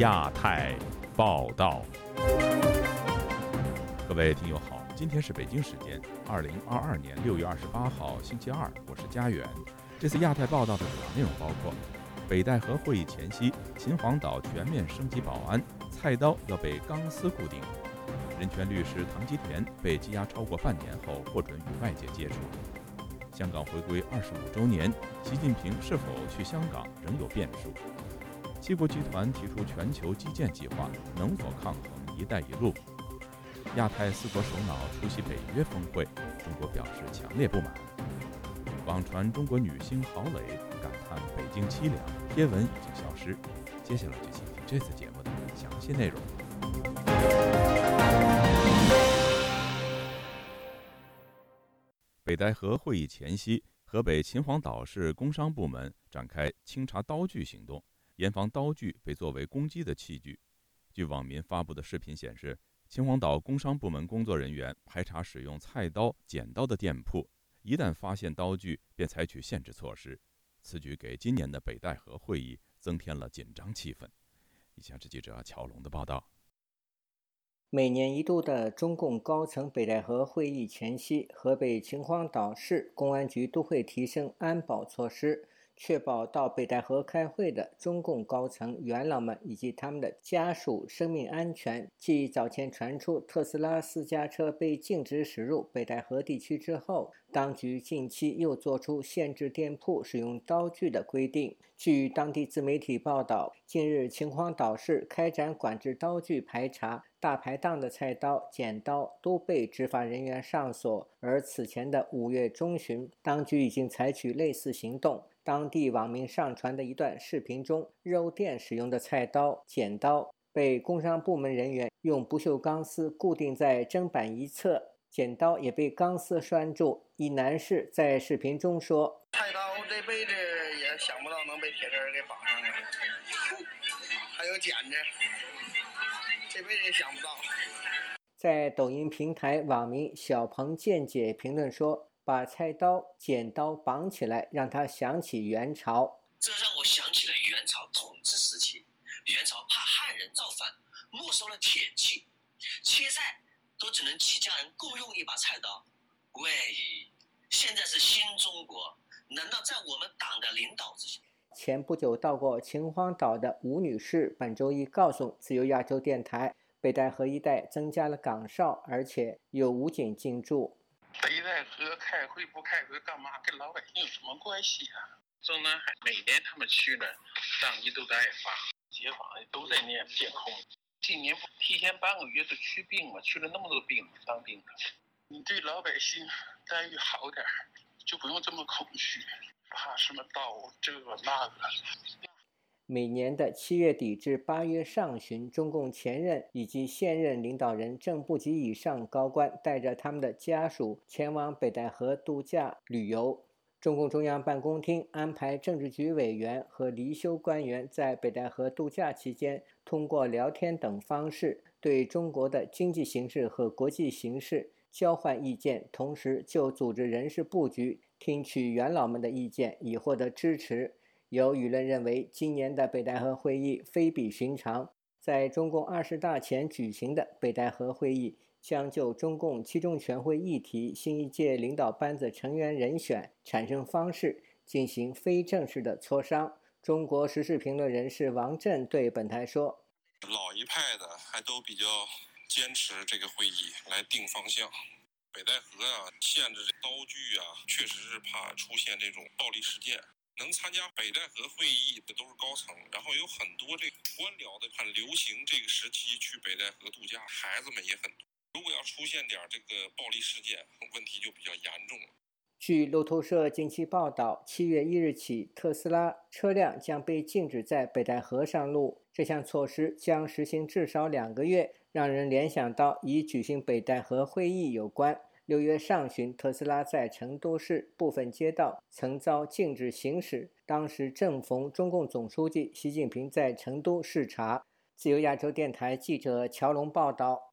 亚太报道。各位听友好，今天是北京时间二零二二年六月二十八号星期二，我是佳远。这次亚太报道的主要内容包括：北戴河会议前夕，秦皇岛全面升级保安，菜刀要被钢丝固定；人权律师唐吉田被羁押超过半年后获准与外界接触；香港回归二十五周年，习近平是否去香港仍有变数；七国集团提出全球基建计划，能否抗衡“一带一路”；亚太四国首脑出席北约峰会，中国表示强烈不满。网传中国女星郝蕾感叹北京凄凉，贴文已经消失。接下来就请听这次节目的详细内容。北戴河会议前夕，河北秦皇岛市工商部门展开清查刀具行动，严防刀具被作为攻击的器具。据网民发布的视频显示，秦皇岛工商部门工作人员排查使用菜刀、剪刀的店铺。一旦发现刀具，便采取限制措施。此举给今年的北戴河会议增添了紧张气氛。以下是记者乔龙的报道。每年一度的中共高层北戴河会议前夕，河北秦皇岛市公安局都会提升安保措施。确保到北戴河开会的中共高层元老们以及他们的家属生命安全。继早前传出特斯拉私家车被禁止驶入北戴河地区之后，当局近期又做出限制店铺使用刀具的规定。据当地自媒体报道，近日秦皇岛市开展管制刀具排查，大排档的菜刀、剪刀都被执法人员上锁。而此前的五月中旬，当局已经采取类似行动。当地网民上传的一段视频中，肉店使用的菜刀、剪刀被工商部门人员用不锈钢丝固定在砧板一侧，剪刀也被钢丝拴住。一男士在视频中说：“菜刀这辈子也想不到能被铁丝给绑上了，还有剪子，这辈子也想不到。”在抖音平台，网民小鹏见解评论说。把菜刀、剪刀绑起来，让他想起元朝。这让我想起了元朝统治时期，元朝怕汉人造反，没收了铁器，切菜都只能几家人共用一把菜刀。喂，现在是新中国，难道在我们党的领导之下？前不久到过秦皇岛的吴女士，本周一告诉自由亚洲电台，北戴河一带增加了岗哨，而且有武警进驻。北戴河开会不开会干嘛？跟老百姓有什么关系啊？中南海每年他们去了，上级都在发，街坊都在念监控。今年不提前半个月就去病嘛，去了那么多病当兵的。你对老百姓待遇好点儿，就不用这么恐惧，怕什么刀这个那个。每年的七月底至八月上旬，中共前任以及现任领导人正部级以上高官带着他们的家属前往北戴河度假旅游。中共中央办公厅安排政治局委员和离休官员在北戴河度假期间，通过聊天等方式对中国的经济形势和国际形势交换意见，同时就组织人事布局，听取元老们的意见，以获得支持。有舆论认为，今年的北戴河会议非比寻常。在中共二十大前举行的北戴河会议，将就中共七中全会议题、新一届领导班子成员人选、产生方式进行非正式的磋商。中国时事评论人士王震对本台说：“老一派的还都比较坚持这个会议来定方向。北戴河啊，限制这刀具啊，确实是怕出现这种暴力事件。”能参加北戴河会议的都是高层，然后有很多这个官僚的很流行这个时期去北戴河度假，孩子们也很多。如果要出现点这个暴力事件，问题就比较严重了。据路透社近期报道，七月一日起，特斯拉车辆将被禁止在北戴河上路。这项措施将实行至少两个月，让人联想到与举行北戴河会议有关。六月上旬，特斯拉在成都市部分街道曾遭禁止行驶，当时正逢中共总书记习近平在成都视察。自由亚洲电台记者乔龙报道。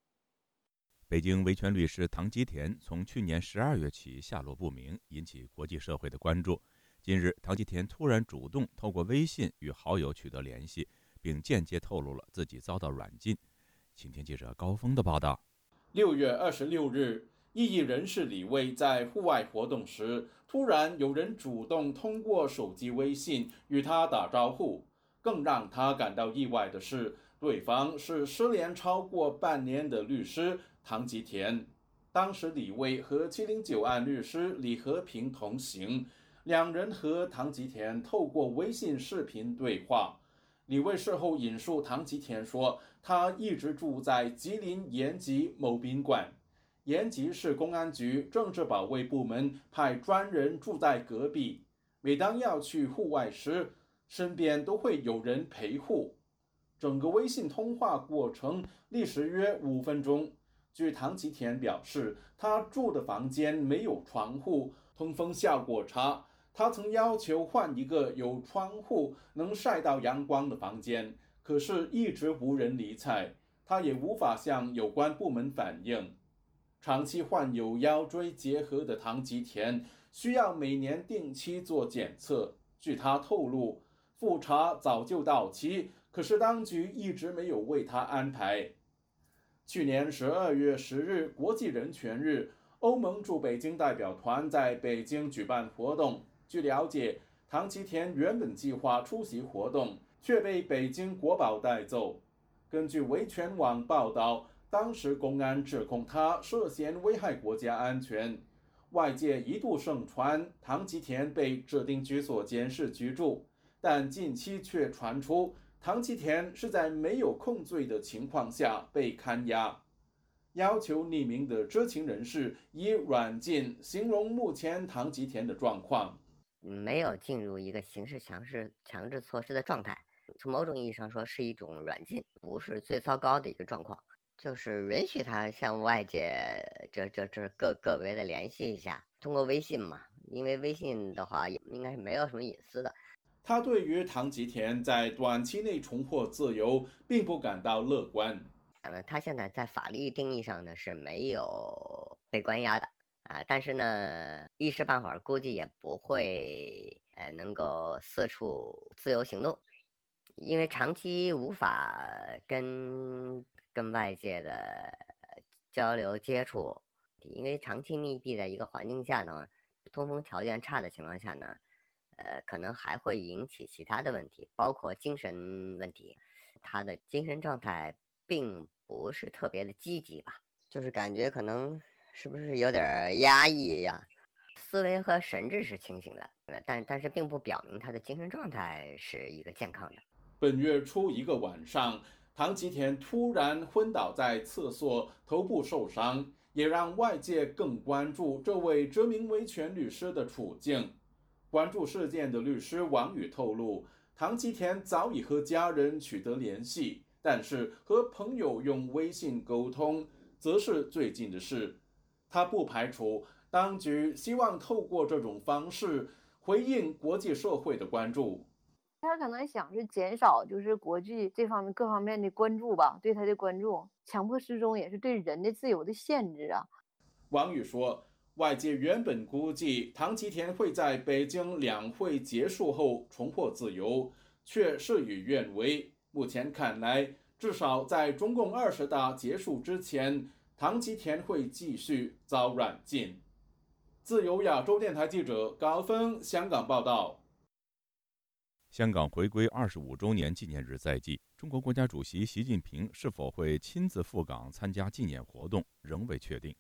北京维权律师唐吉田从去年十二月起下落不明，引起国际社会的关注。近日，唐吉田突然主动透过微信与好友取得联系，并间接透露了自己遭到软禁。请听记者高峰的报道。六月二十六日，异议人士李卫在户外活动时，突然有人主动通过手机微信与他打招呼。更让他感到意外的是，对方是失联超过半年的律师唐吉田。当时李卫和七零九案律师李和平同行，两人和唐吉田透过微信视频对话。李卫事后引述唐吉田说：“他一直住在吉林延吉某宾馆，延吉市公安局政治保卫部门派专人住在隔壁。每当要去户外时，身边都会有人陪护。整个微信通话过程历时约五分钟。据唐吉田表示，他住的房间没有窗户，通风效果差。”他曾要求换一个有窗户、能晒到阳光的房间，可是一直无人理睬。他也无法向有关部门反映。长期患有腰椎结核的唐吉田需要每年定期做检测。据他透露，复查早就到期，可是当局一直没有为他安排。去年十二月十日，国际人权日，欧盟驻北京代表团在北京举办活动。据了解，唐吉田原本计划出席活动，却被北京国宝带走。根据维权网报道，当时公安指控他涉嫌危害国家安全。外界一度盛传唐吉田被指定居所监视居住，但近期却传出唐吉田是在没有控罪的情况下被看押。要求匿名的知情人士以软禁形容目前唐吉田的状况。没有进入一个刑事强制强制措施的状态，从某种意义上说是一种软禁，不是最糟糕的一个状况，就是允许他向外界这这这个个别的联系一下，通过微信嘛，因为微信的话应该是没有什么隐私的。他对于唐吉田在短期内重获自由并不感到乐观。呃，他现在在法律定义上呢是没有被关押的。啊，但是呢，一时半会儿估计也不会，呃，能够四处自由行动，因为长期无法跟跟外界的交流接触，因为长期密闭在一个环境下呢，通风条件差的情况下呢，呃，可能还会引起其他的问题，包括精神问题，他的精神状态并不是特别的积极吧，就是感觉可能。是不是有点压抑呀？思维和神智是清醒的，但但是并不表明他的精神状态是一个健康的。本月初一个晚上，唐吉田突然昏倒在厕所，头部受伤，也让外界更关注这位知名维权律师的处境。关注事件的律师王宇透露，唐吉田早已和家人取得联系，但是和朋友用微信沟通，则是最近的事。他不排除当局希望透过这种方式回应国际社会的关注。他可能想是减少就是国际这方面各方面的关注吧，对他的关注。强迫失踪也是对人的自由的限制啊。王宇说，外界原本估计唐吉田会在北京两会结束后重获自由，却事与愿违。目前看来，至少在中共二十大结束之前。唐吉田会继续遭软禁。自由亚洲电台记者高峰香港报道。香港回归二十五周年纪念日在即，中国国家主席习近平是否会亲自赴港参加纪念活动仍未确定。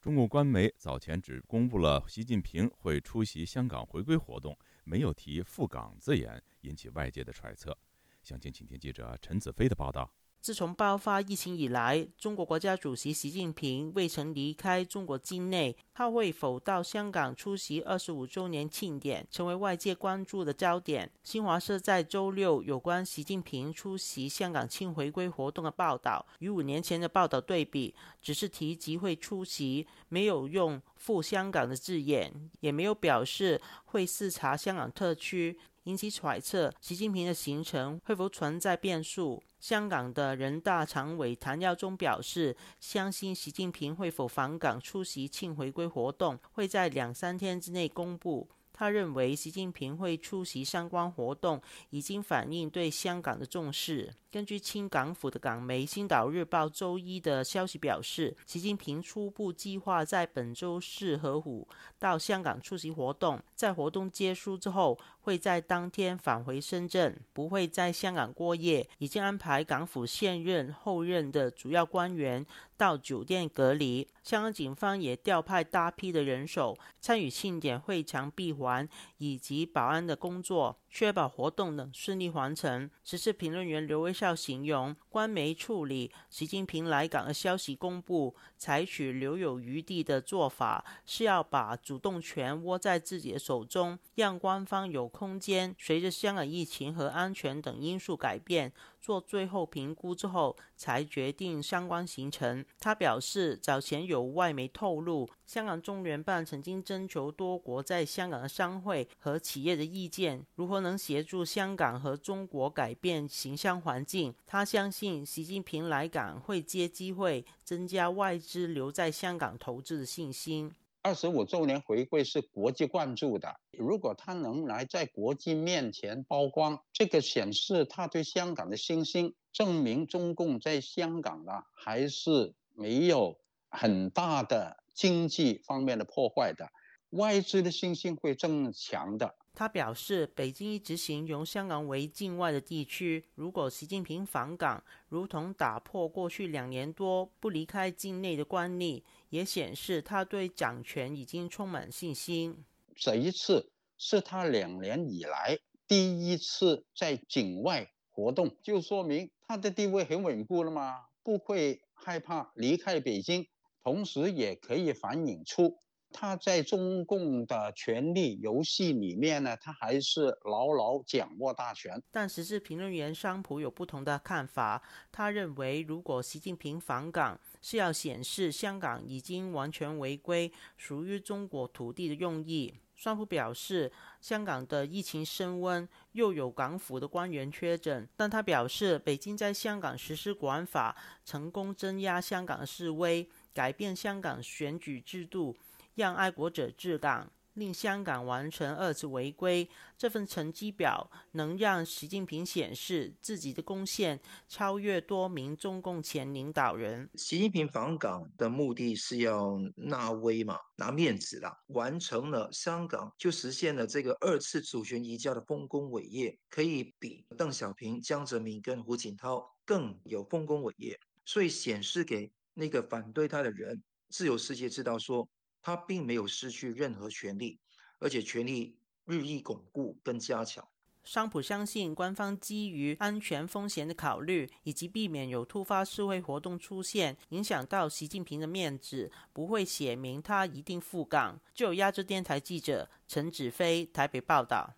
中共官媒早前只公布了习近平会出席香港回归活动，没有提赴港字眼，引起外界的揣测。详情，请听记者陈子飞的报道。自从爆发疫情以来，中国国家主席习近平未曾离开中国境内。他会否到香港出席二十五周年庆典，成为外界关注的焦点。新华社在周六有关习近平出席香港庆回归活动的报道，与五年前的报道对比，只是提及会出席，没有用赴香港的字眼，也没有表示会视察香港特区。引起揣测，习近平的行程会否存在变数？香港的人大常委谭耀宗表示，相信习近平会否访港出席庆回归活动，会在两三天之内公布。他认为习近平会出席相关活动，已经反映对香港的重视。根据清港府的港媒《星岛日报》周一的消息表示，习近平初步计划在本周四和五到香港出席活动，在活动结束之后，会在当天返回深圳，不会在香港过夜。已经安排港府现任、后任的主要官员到酒店隔离。香港警方也调派大批的人手参与庆典会场闭环以及保安的工作。确保活动能顺利完成。时事评论员刘威少形容，官媒处理习近平来港的消息公布，采取留有余地的做法，是要把主动权握在自己的手中，让官方有空间随着香港疫情和安全等因素改变。做最后评估之后，才决定相关行程。他表示，早前有外媒透露，香港中联办曾经征求多国在香港的商会和企业的意见，如何能协助香港和中国改变形象环境。他相信，习近平来港会借机会增加外资留在香港投资的信心。二十五周年回归是国际关注的，如果他能来在国际面前曝光，这个显示他对香港的信心，证明中共在香港呢还是没有很大的经济方面的破坏的，外资的信心会增强的。他表示，北京一直形容香港为境外的地区。如果习近平访港，如同打破过去两年多不离开境内的惯例，也显示他对掌权已经充满信心。这一次是他两年以来第一次在境外活动，就说明他的地位很稳固了吗？不会害怕离开北京，同时也可以反映出。他在中共的权力游戏里面呢，他还是牢牢掌握大权。但时事评论员商普有不同的看法，他认为如果习近平访港是要显示香港已经完全违规、属于中国土地的用意。双普表示，香港的疫情升温，又有港府的官员确诊，但他表示，北京在香港实施国安法，成功镇压香港示威，改变香港选举制度。让爱国者治港，令香港完成二次回归。这份成绩表能让习近平显示自己的贡献超越多名中共前领导人。习近平访港的目的是要纳威嘛，拿面子啦。完成了香港，就实现了这个二次主权移交的丰功伟业，可以比邓小平、江泽民跟胡锦涛更有丰功伟业。所以显示给那个反对他的人，自由世界知道说。他并没有失去任何权利，而且权利日益巩固跟加强。商普相信，官方基于安全风险的考虑，以及避免有突发示威活动出现，影响到习近平的面子，不会写明他一定赴港。就有亚洲电台记者陈子飞台北报道。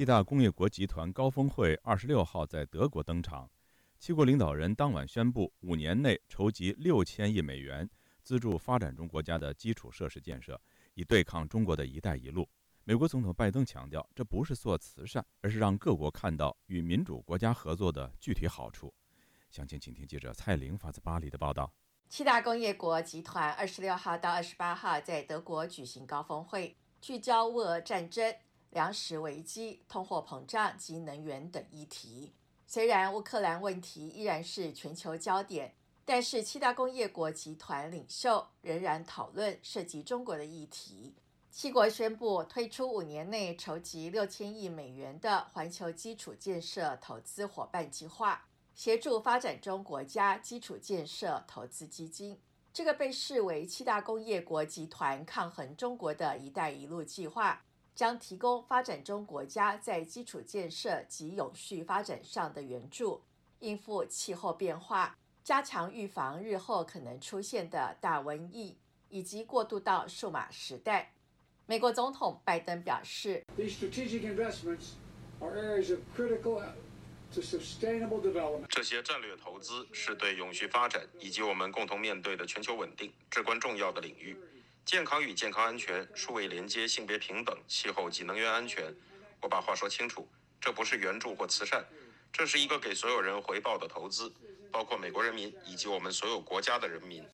七大工业国集团高峰会二十六号在德国登场，七国领导人当晚宣布，五年内筹集六千亿美元，资助发展中国家的基础设施建设，以对抗中国的一带一路。美国总统拜登强调，这不是做慈善，而是让各国看到与民主国家合作的具体好处。详情，请听记者蔡玲发自巴黎的报道。七大工业国集团二十六号到二十八号在德国举行高峰会，聚焦乌俄战争。粮食危机、通货膨胀及能源等议题。虽然乌克兰问题依然是全球焦点，但是七大工业国集团领袖仍然讨论涉及中国的议题。七国宣布推出五年内筹集六千亿美元的环球基础建设投资伙伴计划，协助发展中国家基础建设投资基金。这个被视为七大工业国集团抗衡中国的一带一路计划。将提供发展中国家在基础建设及永续发展上的援助，应付气候变化、加强预防日后可能出现的大瘟疫，以及过渡到数码时代。美国总统拜登表示。这些战略投资是对永续发展以及我们共同面对的全球稳定至关重要的领域。健康与健康安全、数位连接、性别平等、气候及能源安全。我把话说清楚，这不是援助或慈善，这是一个给所有人回报的投资，包括美国人民以及我们所有国家的人民。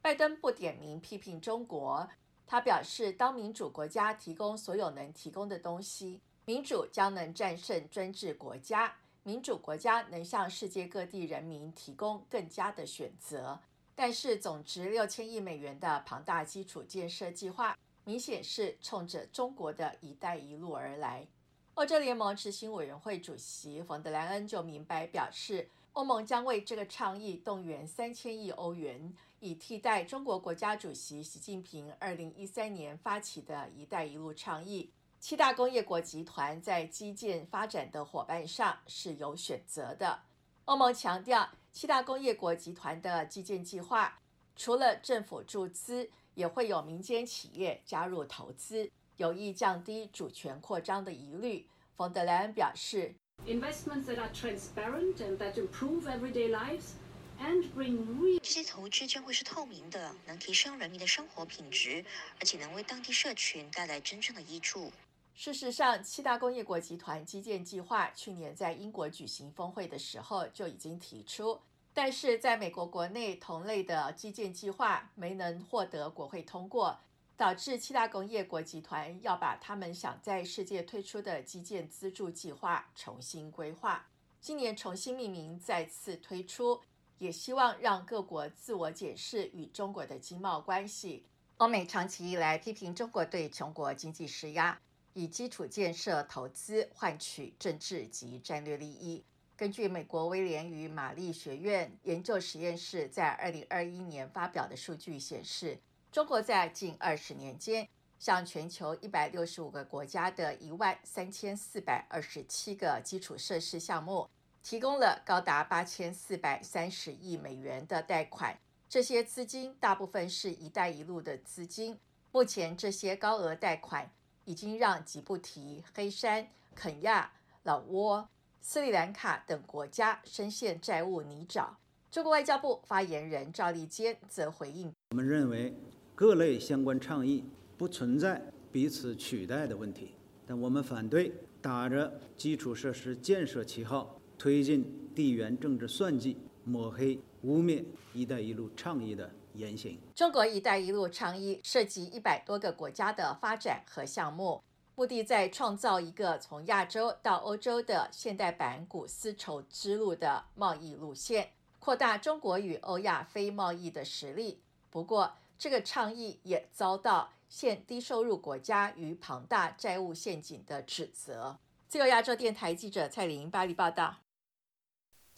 拜登不点名批评中国，他表示，当民主国家提供所有能提供的东西。民主将能战胜专制国家，民主国家能向世界各地人民提供更加的选择。但是，总值六千亿美元的庞大基础建设计划，明显是冲着中国的一带一路而来。欧洲联盟执行委员会主席冯德莱恩就明白表示，欧盟将为这个倡议动员三千亿欧元，以替代中国国家主席习近平二零一三年发起的一带一路倡议。七大工业国集团在基建发展的伙伴上是有选择的。欧盟强调，七大工业国集团的基建计划除了政府注资，也会有民间企业加入投资，有意降低主权扩张的疑虑。冯德莱恩表示：“Investments that are transparent and that improve everyday lives and bring real。”这些投资将会是透明的，能提升人民的生活品质，而且能为当地社群带来真正的益处。事实上，七大工业国集团基建计划去年在英国举行峰会的时候就已经提出，但是在美国国内同类的基建计划没能获得国会通过，导致七大工业国集团要把他们想在世界推出的基建资助计划重新规划。今年重新命名，再次推出，也希望让各国自我检视与中国的经贸关系。欧美长期以来批评中国对穷国经济施压。以基础建设投资换取政治及战略利益。根据美国威廉与玛丽学院研究实验室在二零二一年发表的数据显示，中国在近二十年间向全球一百六十五个国家的一万三千四百二十七个基础设施项目提供了高达八千四百三十亿美元的贷款。这些资金大部分是一带一路的资金。目前，这些高额贷款。已经让吉布提、黑山、肯亚、老挝、斯里兰卡等国家深陷债务泥沼。中国外交部发言人赵立坚则回应：“我们认为各类相关倡议不存在彼此取代的问题，但我们反对打着基础设施建设旗号推进地缘政治算计、抹黑、污蔑‘一带一路’倡议的。”言行。中国“一带一路”倡议涉及一百多个国家的发展和项目，目的在创造一个从亚洲到欧洲的现代版古丝绸之路的贸易路线，扩大中国与欧亚非贸易的实力。不过，这个倡议也遭到现低收入国家与庞大债务陷阱的指责。自由亚洲电台记者蔡玲巴黎报道。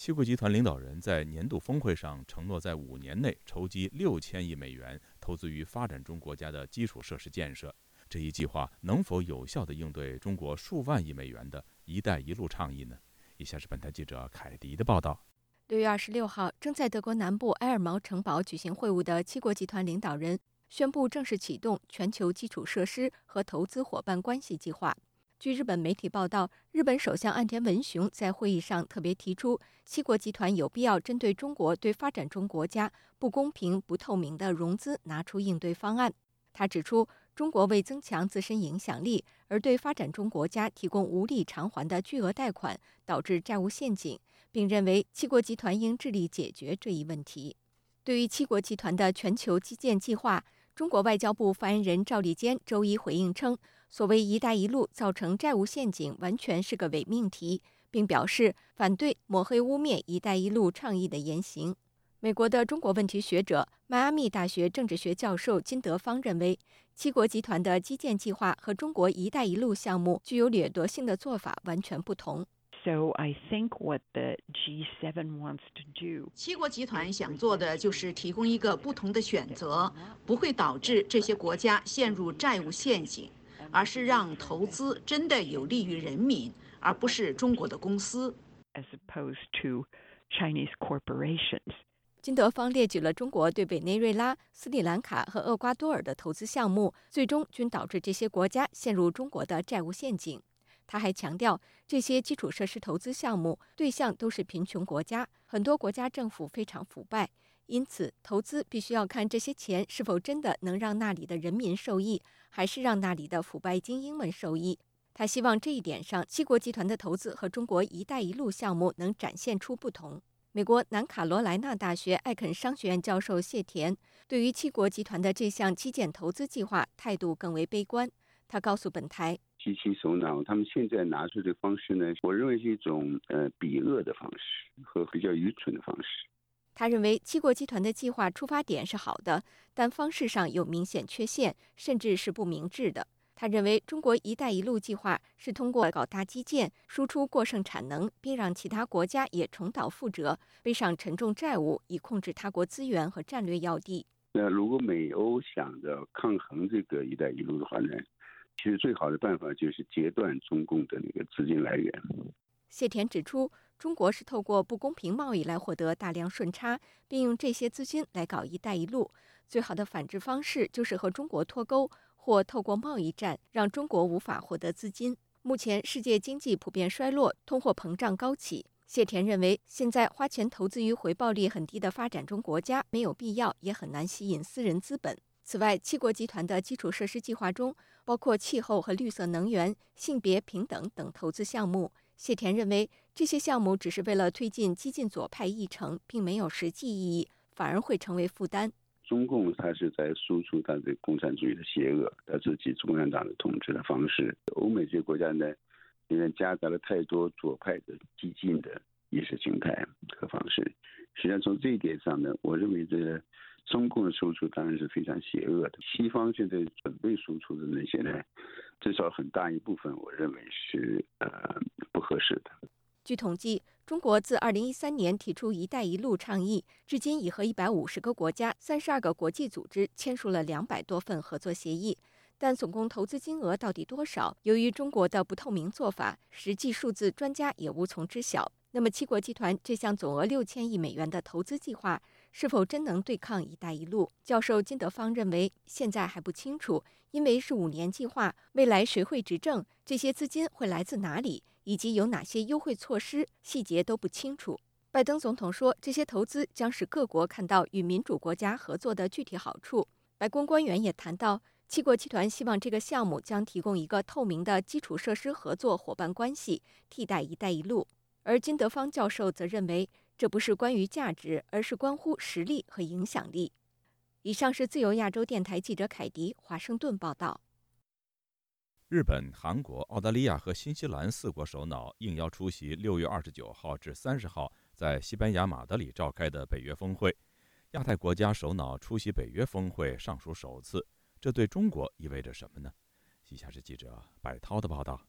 七国集团领导人在年度峰会上承诺，在五年内筹集六千亿美元，投资于发展中国家的基础设施建设。这一计划能否有效地应对中国数万亿美元的一带一路倡议呢？以下是本台记者凯迪的报道。六月二十六号，正在德国南部埃尔茅城堡举行会晤的七国集团领导人宣布正式启动全球基础设施和投资伙伴关系计划。据日本媒体报道，日本首相岸田文雄在会议上特别提出，七国集团有必要针对中国对发展中国家不公平、不透明的融资拿出应对方案。他指出，中国为增强自身影响力而对发展中国家提供无力偿还的巨额贷款，导致债务陷阱，并认为七国集团应致力解决这一问题。对于七国集团的全球基建计划，中国外交部发言人赵立坚周一回应称。所谓“一带一路”造成债务陷阱，完全是个伪命题，并表示反对抹黑污蔑“一带一路”倡议的言行。美国的中国问题学者、迈阿密大学政治学教授金德芳认为，七国集团的基建计划和中国“一带一路”项目具有掠夺性的做法完全不同。So I think what the G7 wants to do，七国集团想做的就是提供一个不同的选择，不会导致这些国家陷入债务陷阱。而是让投资真的有利于人民，而不是中国的公司。As opposed to Chinese corporations，金德方列举了中国对委内瑞拉、斯里兰卡和厄瓜多尔的投资项目，最终均导致这些国家陷入中国的债务陷阱。他还强调，这些基础设施投资项目对象都是贫穷国家，很多国家政府非常腐败，因此投资必须要看这些钱是否真的能让那里的人民受益，还是让那里的腐败精英们受益。他希望这一点上，七国集团的投资和中国“一带一路”项目能展现出不同。美国南卡罗来纳大学艾肯商学院教授谢田对于七国集团的这项基建投资计划态度更为悲观。他告诉本台：“极其首脑，他们现在拿出的方式呢，我认为是一种呃比恶的方式和比较愚蠢的方式。”他认为七国集团的计划出发点是好的，但方式上有明显缺陷，甚至是不明智的。他认为，中国“一带一路”计划是通过搞大基建、输出过剩产能，并让其他国家也重蹈覆辙，背上沉重债务，以控制他国资源和战略要地。那如果美欧想着抗衡这个“一带一路”的话呢，其实最好的办法就是截断中共的那个资金来源。谢田指出，中国是透过不公平贸易来获得大量顺差，并用这些资金来搞“一带一路”。最好的反制方式就是和中国脱钩。或透过贸易战让中国无法获得资金。目前世界经济普遍衰落，通货膨胀高企。谢田认为，现在花钱投资于回报率很低的发展中国家没有必要，也很难吸引私人资本。此外，七国集团的基础设施计划中包括气候和绿色能源、性别平等等投资项目。谢田认为，这些项目只是为了推进激进左派议程，并没有实际意义，反而会成为负担。中共它是在输出它的共产主义的邪恶，它自己共产党的统治的方式。欧美这些国家呢，因为夹杂了太多左派的激进的意识形态和方式。实际上从这一点上呢，我认为这个中共的输出当然是非常邪恶的。西方现在准备输出的那些呢，至少很大一部分，我认为是呃不合适的。据统计，中国自2013年提出“一带一路”倡议，至今已和150个国家、32个国际组织签署了200多份合作协议。但总共投资金额到底多少？由于中国的不透明做法，实际数字专家也无从知晓。那么，七国集团这项总额6000亿美元的投资计划，是否真能对抗“一带一路”？教授金德芳认为，现在还不清楚，因为是五年计划，未来谁会执政，这些资金会来自哪里？以及有哪些优惠措施，细节都不清楚。拜登总统说，这些投资将使各国看到与民主国家合作的具体好处。白宫官员也谈到，七国集团希望这个项目将提供一个透明的基础设施合作伙伴关系，替代“一带一路”。而金德芳教授则认为，这不是关于价值，而是关乎实力和影响力。以上是自由亚洲电台记者凯迪华盛顿报道。日本、韩国、澳大利亚和新西兰四国首脑应邀出席六月二十九号至三十号在西班牙马德里召开的北约峰会。亚太国家首脑出席北约峰会尚属首次，这对中国意味着什么呢？以下是记者柏涛的报道。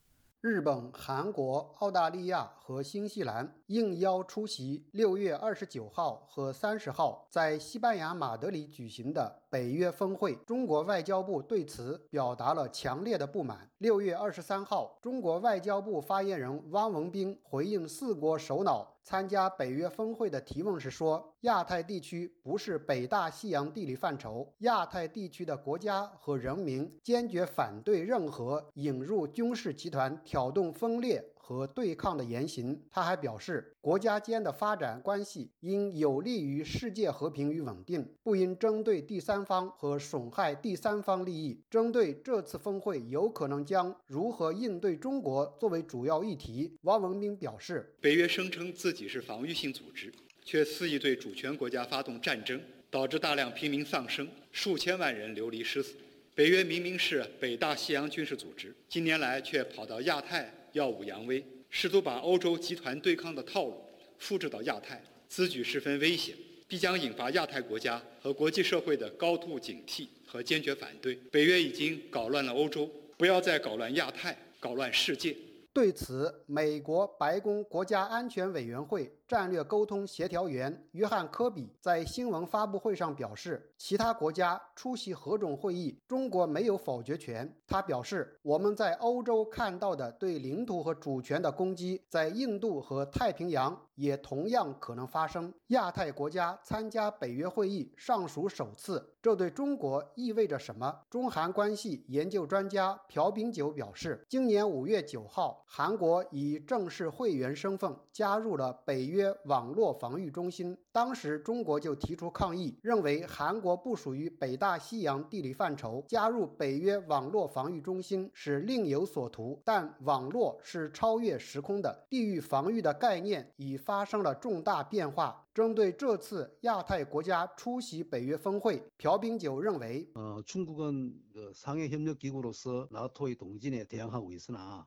日本、韩国、澳大利亚和新西兰应邀出席六月二十九号和三十号在西班牙马德里举行的北约峰会。中国外交部对此表达了强烈的不满。六月二十三号，中国外交部发言人汪文斌回应四国首脑。参加北约峰会的提问时说：“亚太地区不是北大西洋地理范畴，亚太地区的国家和人民坚决反对任何引入军事集团、挑动分裂。”和对抗的言行。他还表示，国家间的发展关系应有利于世界和平与稳定，不应针对第三方和损害第三方利益。针对这次峰会有可能将如何应对中国作为主要议题，王文斌表示，北约声称自己是防御性组织，却肆意对主权国家发动战争，导致大量平民丧生，数千万人流离失所。北约明明是北大西洋军事组织，近年来却跑到亚太。耀武扬威，试图把欧洲集团对抗的套路复制到亚太，此举十分危险，必将引发亚太国家和国际社会的高度警惕和坚决反对。北约已经搞乱了欧洲，不要再搞乱亚太，搞乱世界。对此，美国白宫国家安全委员会。战略沟通协调员约翰·科比在新闻发布会上表示，其他国家出席何种会议，中国没有否决权。他表示，我们在欧洲看到的对领土和主权的攻击，在印度和太平洋也同样可能发生。亚太国家参加北约会议尚属首次，这对中国意味着什么？中韩关系研究专家朴炳久表示，今年五月九号，韩国以正式会员身份加入了北约网络防御中心。当时，中国就提出抗议，认为韩国不属于北大西洋地理范畴，加入北约网络防御中心是另有所图。但网络是超越时空的，地域防御的概念已发生了重大变化。针对这次亚太国家出席北约峰会，朴炳久认为，呃，중국은그상해협력기구로서나토의동진에대항하고있으나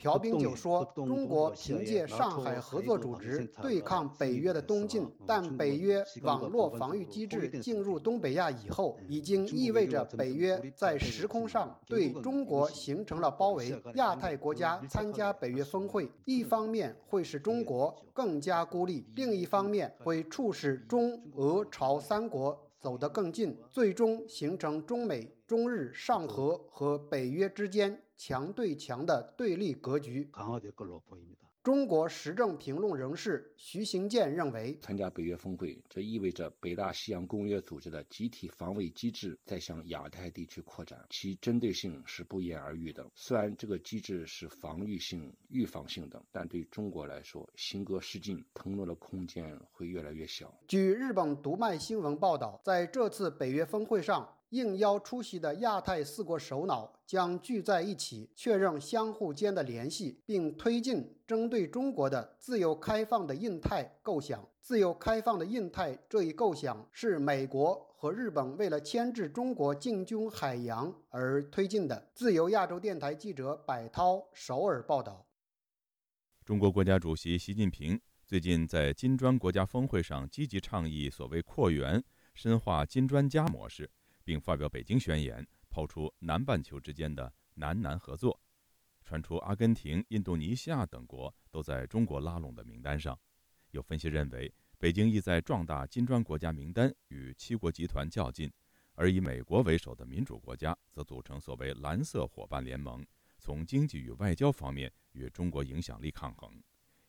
朴炳久说，中国凭借上海合作组织对抗北约的东进，但 北约网络防御机制进入东北亚以后，已经意味着北约在时空上对中国形成了包围。亚太国家参加北约峰会，一方面会使中国更加孤立，另一方面。会促使中俄朝三国走得更近，最终形成中美、中日、上合和北约之间强对强的对立格局。中国时政评论人士徐行健认为，参加北约峰会，这意味着北大西洋公约组织的集体防卫机制在向亚太地区扩展，其针对性是不言而喻的。虽然这个机制是防御性、预防性的，但对中国来说，行格失进，腾挪的空间会越来越小。据日本读卖新闻报道，在这次北约峰会上。应邀出席的亚太四国首脑将聚在一起，确认相互间的联系，并推进针对中国的自由开放的印太构想。自由开放的印太这一构想是美国和日本为了牵制中国进军海洋而推进的。自由亚洲电台记者柏涛首尔报道。中国国家主席习近平最近在金砖国家峰会上积极倡议所谓扩员、深化金砖加模式。并发表北京宣言，抛出南半球之间的南南合作，传出阿根廷、印度尼西亚等国都在中国拉拢的名单上。有分析认为，北京意在壮大金砖国家名单与七国集团较劲，而以美国为首的民主国家则组成所谓“蓝色伙伴联盟”，从经济与外交方面与中国影响力抗衡。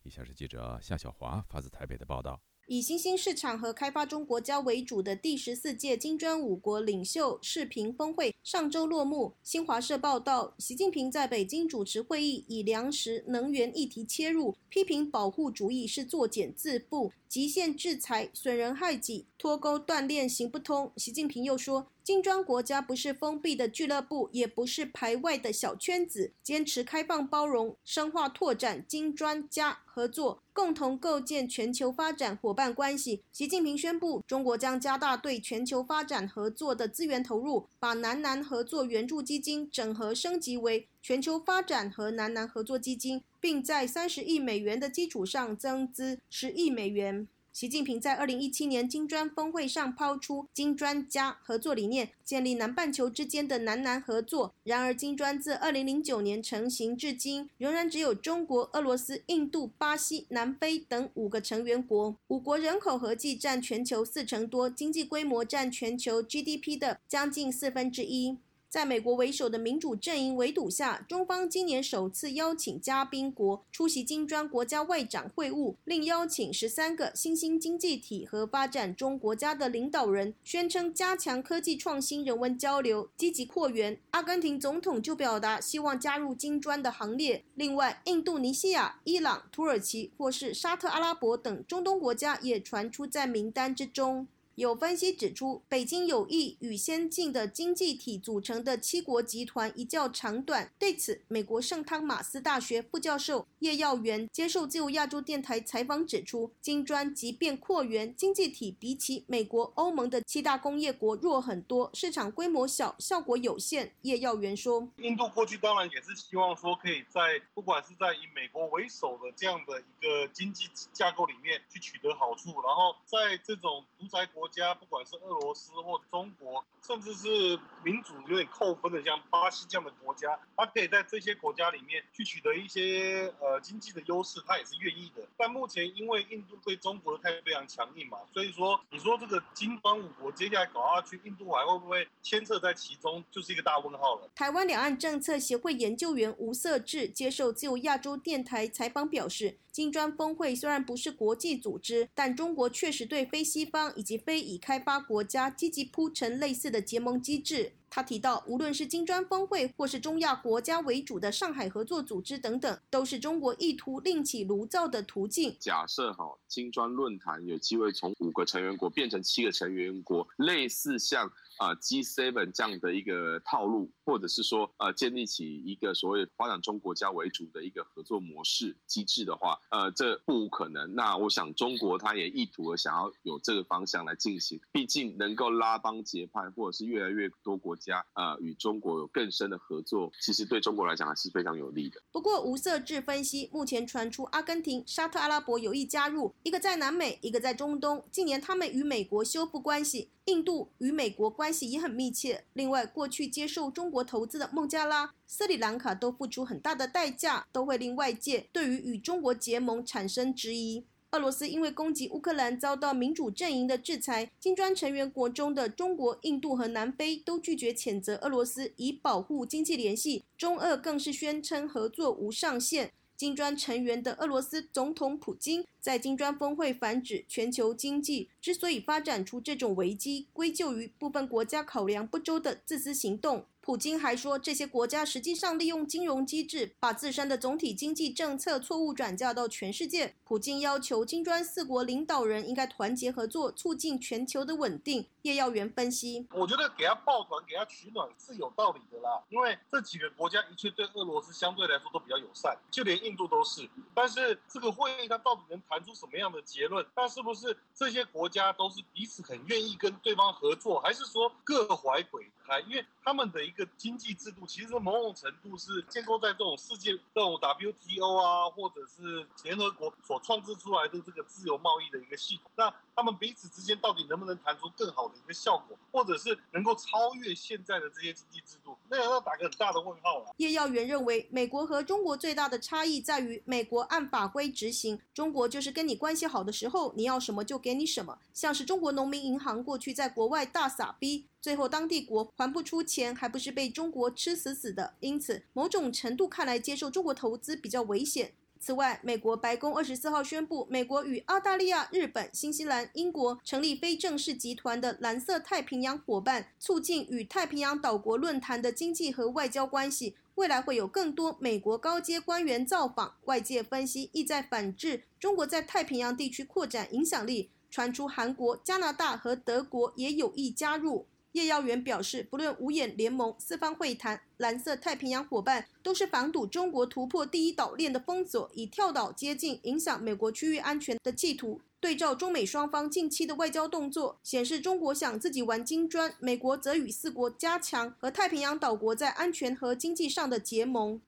以下是记者夏小华发自台北的报道。以新兴市场和开发中国家为主的第十四届金砖五国领袖视频峰会上周落幕。新华社报道，习近平在北京主持会议，以粮食、能源议题切入，批评保护主义是作茧自缚、极限制裁、损人害己、脱钩断链行不通。习近平又说，金砖国家不是封闭的俱乐部，也不是排外的小圈子，坚持开放包容，深化拓展金砖加合作。共同构建全球发展伙伴关系。习近平宣布，中国将加大对全球发展合作的资源投入，把南南合作援助基金整合升级为全球发展和南南合作基金，并在三十亿美元的基础上增资十亿美元。习近平在二零一七年金砖峰会上抛出“金砖加”合作理念，建立南半球之间的南南合作。然而，金砖自二零零九年成型至今，仍然只有中国、俄罗斯、印度、巴西、南非等五个成员国。五国人口合计占全球四成多，经济规模占全球 GDP 的将近四分之一。在美国为首的民主阵营围堵下，中方今年首次邀请嘉宾国出席金砖国家外长会晤，另邀请十三个新兴经济体和发展中国家的领导人，宣称加强科技创新、人文交流，积极扩员。阿根廷总统就表达希望加入金砖的行列。另外，印度尼西亚、伊朗、土耳其或是沙特阿拉伯等中东国家也传出在名单之中。有分析指出，北京有意与先进的经济体组成的七国集团一较长短。对此，美国圣汤马斯大学副教授叶耀元接受自由亚洲电台采访指出，金砖即便扩员，经济体比起美国、欧盟的七大工业国弱很多，市场规模小，效果有限。叶耀元说：“印度过去当然也是希望说，可以在不管是在以美国为首的这样的一个经济架构里面去取得好处，然后在这种独裁国。”国家不管是俄罗斯或中国甚至是民主有点扣分的，像巴西这样的国家，它可以在这些国家里面去取得一些呃经济的优势，它也是愿意的。但目前因为印度对中国的态度非常强硬嘛，所以说你说这个金砖五国接下来搞下去，印度还会不会牵涉在其中，就是一个大问号了。台湾两岸政策协会研究员吴色志接受自由亚洲电台采访表示。金砖峰会虽然不是国际组织，但中国确实对非西方以及非已开发国家积极铺陈类似的结盟机制。他提到，无论是金砖峰会，或是中亚国家为主的上海合作组织等等，都是中国意图另起炉灶的途径。假设哈，金砖论坛有机会从五个成员国变成七个成员国，类似像。啊，G7 这样的一个套路，或者是说，呃，建立起一个所谓发展中国家为主的一个合作模式机制的话，呃，这不无可能。那我想，中国他也意图的想要有这个方向来进行，毕竟能够拉帮结派，或者是越来越多国家呃与中国有更深的合作，其实对中国来讲还是非常有利的。不过，无色志分析，目前传出阿根廷、沙特阿拉伯有意加入，一个在南美，一个在中东，近年他们与美国修复关系。印度与美国关关系也很密切。另外，过去接受中国投资的孟加拉、斯里兰卡都付出很大的代价，都会令外界对于与中国结盟产生质疑。俄罗斯因为攻击乌克兰遭到民主阵营的制裁，金砖成员国中的中国、印度和南非都拒绝谴责俄罗斯，以保护经济联系。中俄更是宣称合作无上限。金砖成员的俄罗斯总统普京在金砖峰会反指，全球经济之所以发展出这种危机，归咎于部分国家考量不周的自私行动。普京还说，这些国家实际上利用金融机制，把自身的总体经济政策错误转嫁到全世界。普京要求金砖四国领导人应该团结合作，促进全球的稳定。叶耀元分析，我觉得给他抱团、给他取暖是有道理的啦，因为这几个国家的确对俄罗斯相对来说都比较友善，就连印度都是。但是这个会议它到底能谈出什么样的结论？那是不是这些国家都是彼此很愿意跟对方合作，还是说各怀鬼胎？因为他们的一个经济制度其实某种程度是建构在这种世界、这种 WTO 啊，或者是联合国所创制出来的这个自由贸易的一个系统。那他们彼此之间到底能不能谈出更好的一个效果，或者是能够超越现在的这些经济制度？那要打个很大的问号了。叶耀元认为，美国和中国最大的差异在于，美国按法规执行，中国就是跟你关系好的时候，你要什么就给你什么。像是中国农民银行过去在国外大撒逼，最后当地国还不出钱，还不是被中国吃死死的。因此，某种程度看来，接受中国投资比较危险。此外，美国白宫二十四号宣布，美国与澳大利亚、日本、新西兰、英国成立非正式集团的蓝色太平洋伙伴，促进与太平洋岛国论坛的经济和外交关系。未来会有更多美国高阶官员造访。外界分析意在反制中国在太平洋地区扩展影响力，传出韩国、加拿大和德国也有意加入。叶耀元表示，不论五眼联盟、四方会谈、蓝色太平洋伙伴，都是防堵中国突破第一岛链的封锁，以跳岛接近、影响美国区域安全的企图。对照中美双方近期的外交动作，显示中国想自己玩金砖，美国则与四国加强和太平洋岛国在安全和经济上的结盟。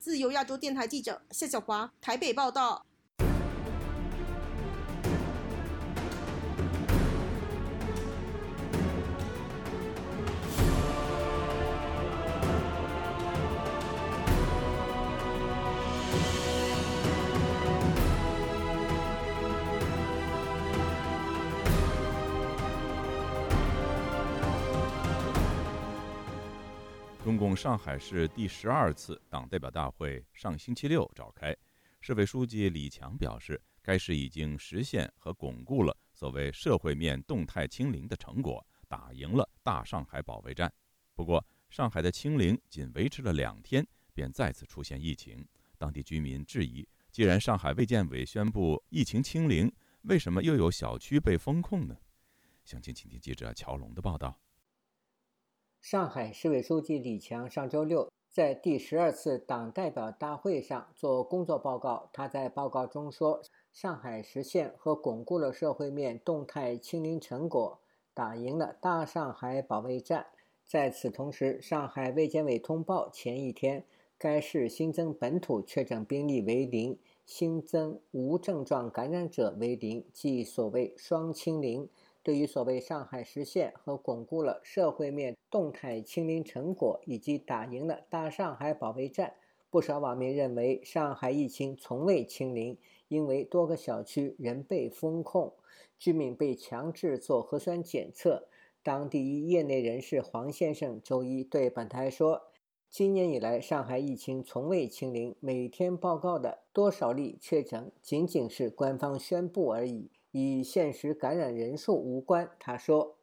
自由亚洲电台记者夏小华台北报道。中共上海市第十二次党代表大会上星期六召开，市委书记李强表示，该市已经实现和巩固了所谓社会面动态清零的成果，打赢了大上海保卫战。不过，上海的清零仅维持了两天，便再次出现疫情。当地居民质疑：既然上海卫健委宣布疫情清零，为什么又有小区被封控呢？详情，请听记者乔龙的报道。上海市委书记李强上周六在第十二次党代表大会上做工作报告。他在报告中说：“上海实现和巩固了社会面动态清零成果，打赢了大上海保卫战。”在此同时，上海卫健委通报，前一天该市新增本土确诊病例为零，新增无症状感染者为零，即所谓“双清零”。对于所谓上海实现和巩固了社会面动态清零成果，以及打赢了大上海保卫战，不少网民认为上海疫情从未清零，因为多个小区仍被封控，居民被强制做核酸检测。当地一业内人士黄先生周一对本台说。今年以来，上海疫情从未清零，每天报告的多少例确诊仅仅是官方宣布而已，与现实感染人数无关。他说：“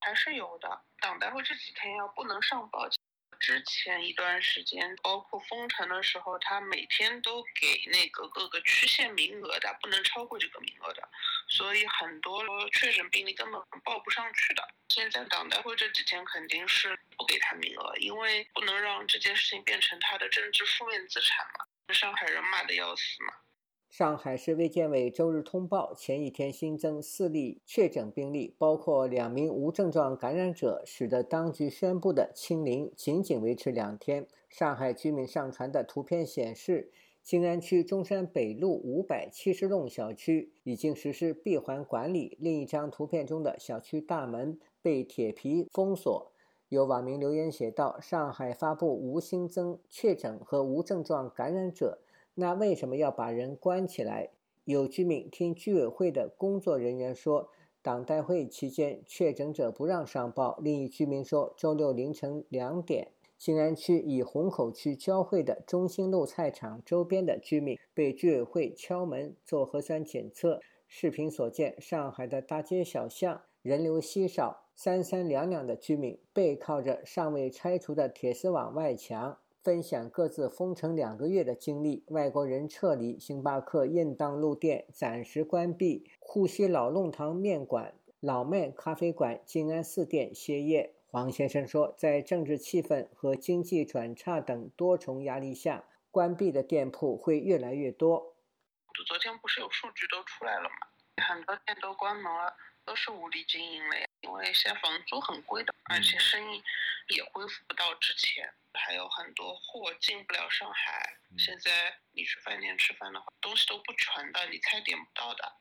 还是有的，党代会这几天要不能上报。之前一段时间，包括封城的时候，他每天都给那个各个区县名额的，不能超过这个名额的，所以很多确诊病例根本报不上去的。现在党代会这几天肯定是。”不给他名额，因为不能让这件事情变成他的政治负面资产嘛。上海人骂的要死嘛。上海市卫健委周日通报，前一天新增四例确诊病例，包括两名无症状感染者，使得当局宣布的清零仅仅维持两天。上海居民上传的图片显示，静安区中山北路五百七十栋小区已经实施闭环管理，另一张图片中的小区大门被铁皮封锁。有网民留言写道：“上海发布无新增确诊和无症状感染者，那为什么要把人关起来？”有居民听居委会的工作人员说，党代会期间确诊者不让上报。另一居民说，周六凌晨两点，静安区与虹口区交汇的中心路菜场周边的居民被居委会敲门做核酸检测。视频所见，上海的大街小巷人流稀少。三三两两的居民背靠着尚未拆除的铁丝网外墙，分享各自封城两个月的经历。外国人撤离，星巴克印当路店暂时关闭，沪西老弄堂面馆、老麦咖啡馆、静安寺店歇业。黄先生说，在政治气氛和经济转差等多重压力下，关闭的店铺会越来越多。昨天不是有数据都出来了吗？很多店都关门了。都是无力经营了呀，因为现在房租很贵的，而且生意也恢复不到之前，还有很多货进不了上海。现在你去饭店吃饭的话，东西都不全的，你菜点不到的。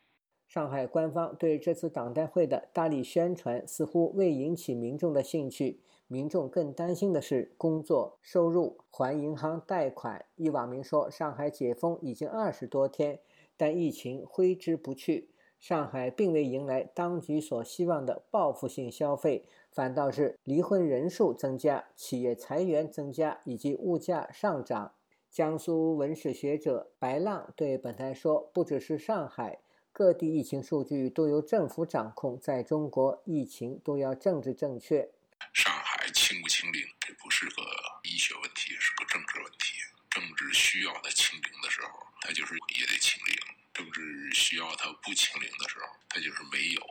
上海官方对这次党代会的大力宣传似乎未引起民众的兴趣，民众更担心的是工作、收入、还银行贷款。一网民说，上海解封已经二十多天，但疫情挥之不去。上海并未迎来当局所希望的报复性消费，反倒是离婚人数增加、企业裁员增加以及物价上涨。江苏文史学者白浪对本台说：“不只是上海，各地疫情数据都由政府掌控，在中国，疫情都要政治正确。上海清不清零，这不是个医学问题，是个政治问题。政治需要的清零的时候，它就是也得清零。”政治需要他不清零的时候，他就是没有，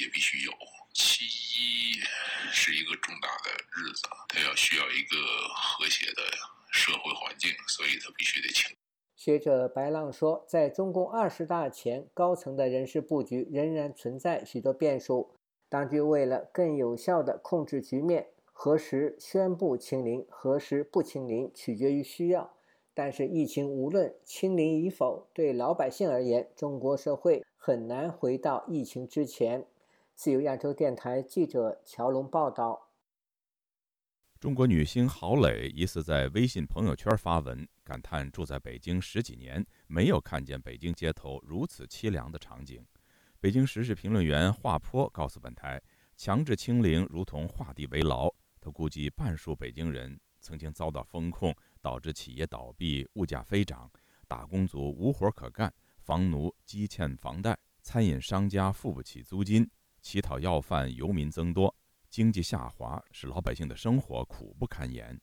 也必须有。七一是一个重大的日子，他要需要一个和谐的社会环境，所以他必须得清。学者白浪说，在中共二十大前，高层的人事布局仍然存在许多变数。当局为了更有效地控制局面，何时宣布清零，何时不清零，取决于需要。但是疫情无论清零与否，对老百姓而言，中国社会很难回到疫情之前。自由亚洲电台记者乔龙报道。中国女星郝蕾疑似在微信朋友圈发文，感叹住在北京十几年，没有看见北京街头如此凄凉的场景。北京时事评论员华坡告诉本台，强制清零如同画地为牢。他估计半数北京人曾经遭到封控。导致企业倒闭、物价飞涨、打工族无活可干、房奴积欠房贷、餐饮商家付不起租金、乞讨要饭游民增多，经济下滑使老百姓的生活苦不堪言。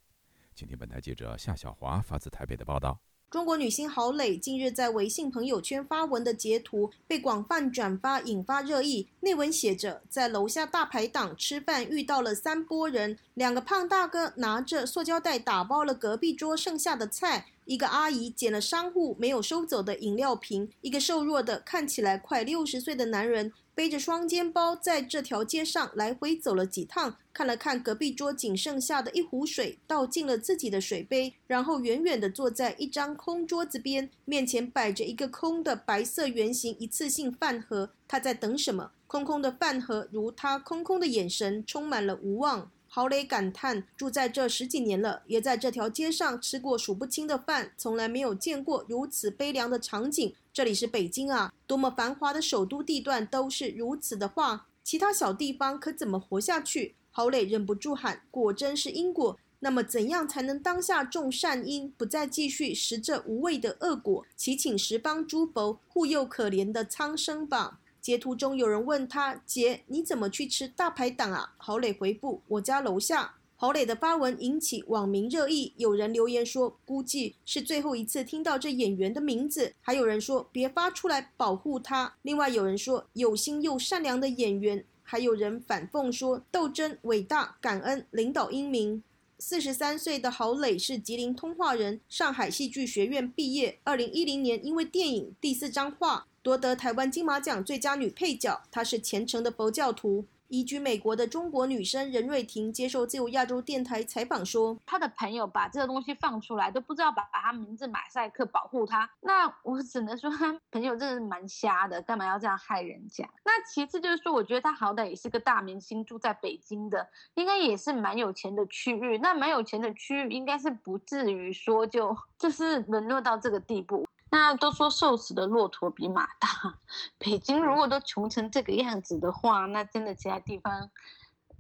请听本台记者夏小华发自台北的报道。中国女星郝蕾近日在微信朋友圈发文的截图被广泛转发，引发热议。内文写着：“在楼下大排档吃饭，遇到了三拨人，两个胖大哥拿着塑胶袋打包了隔壁桌剩下的菜，一个阿姨捡了商户没有收走的饮料瓶，一个瘦弱的看起来快六十岁的男人背着双肩包在这条街上来回走了几趟，看了看隔壁桌仅剩下的一壶水，倒进了自己的水杯，然后远远的坐在一张空桌子边，面前摆着一个空的白色圆形一次性饭盒。他在等什么？空空的饭盒如他空空的眼神，充满了无望。郝磊感叹：住在这十几年了，也在这条街上吃过数不清的饭，从来没有见过如此悲凉的场景。这里是北京啊，多么繁华的首都地段都是如此的话，其他小地方可怎么活下去？郝磊忍不住喊：果真是因果。那么怎样才能当下种善因，不再继续食这无味的恶果？祈请十方诸佛护佑可怜的苍生吧。截图中有人问他：“姐，你怎么去吃大排档啊？”郝磊回复：“我家楼下。”郝磊的发文引起网民热议，有人留言说：“估计是最后一次听到这演员的名字。”还有人说：“别发出来，保护他。”另外有人说：“有心又善良的演员。”还有人反讽说：“斗争伟大，感恩领导英明。”四十三岁的郝磊是吉林通化人，上海戏剧学院毕业。二零一零年因为电影《第四张画》。夺得台湾金马奖最佳女配角，她是虔诚的佛教徒。移居美国的中国女生任瑞婷接受自由亚洲电台采访说：“她的朋友把这个东西放出来，都不知道把把她名字马赛克保护她。那我只能说，她朋友真的是蛮瞎的，干嘛要这样害人家？那其次就是说，我觉得她好歹也是个大明星，住在北京的，应该也是蛮有钱的区域。那蛮有钱的区域，应该是不至于说就就是沦落到这个地步。”那都说瘦死的骆驼比马大，北京如果都穷成这个样子的话，那真的其他地方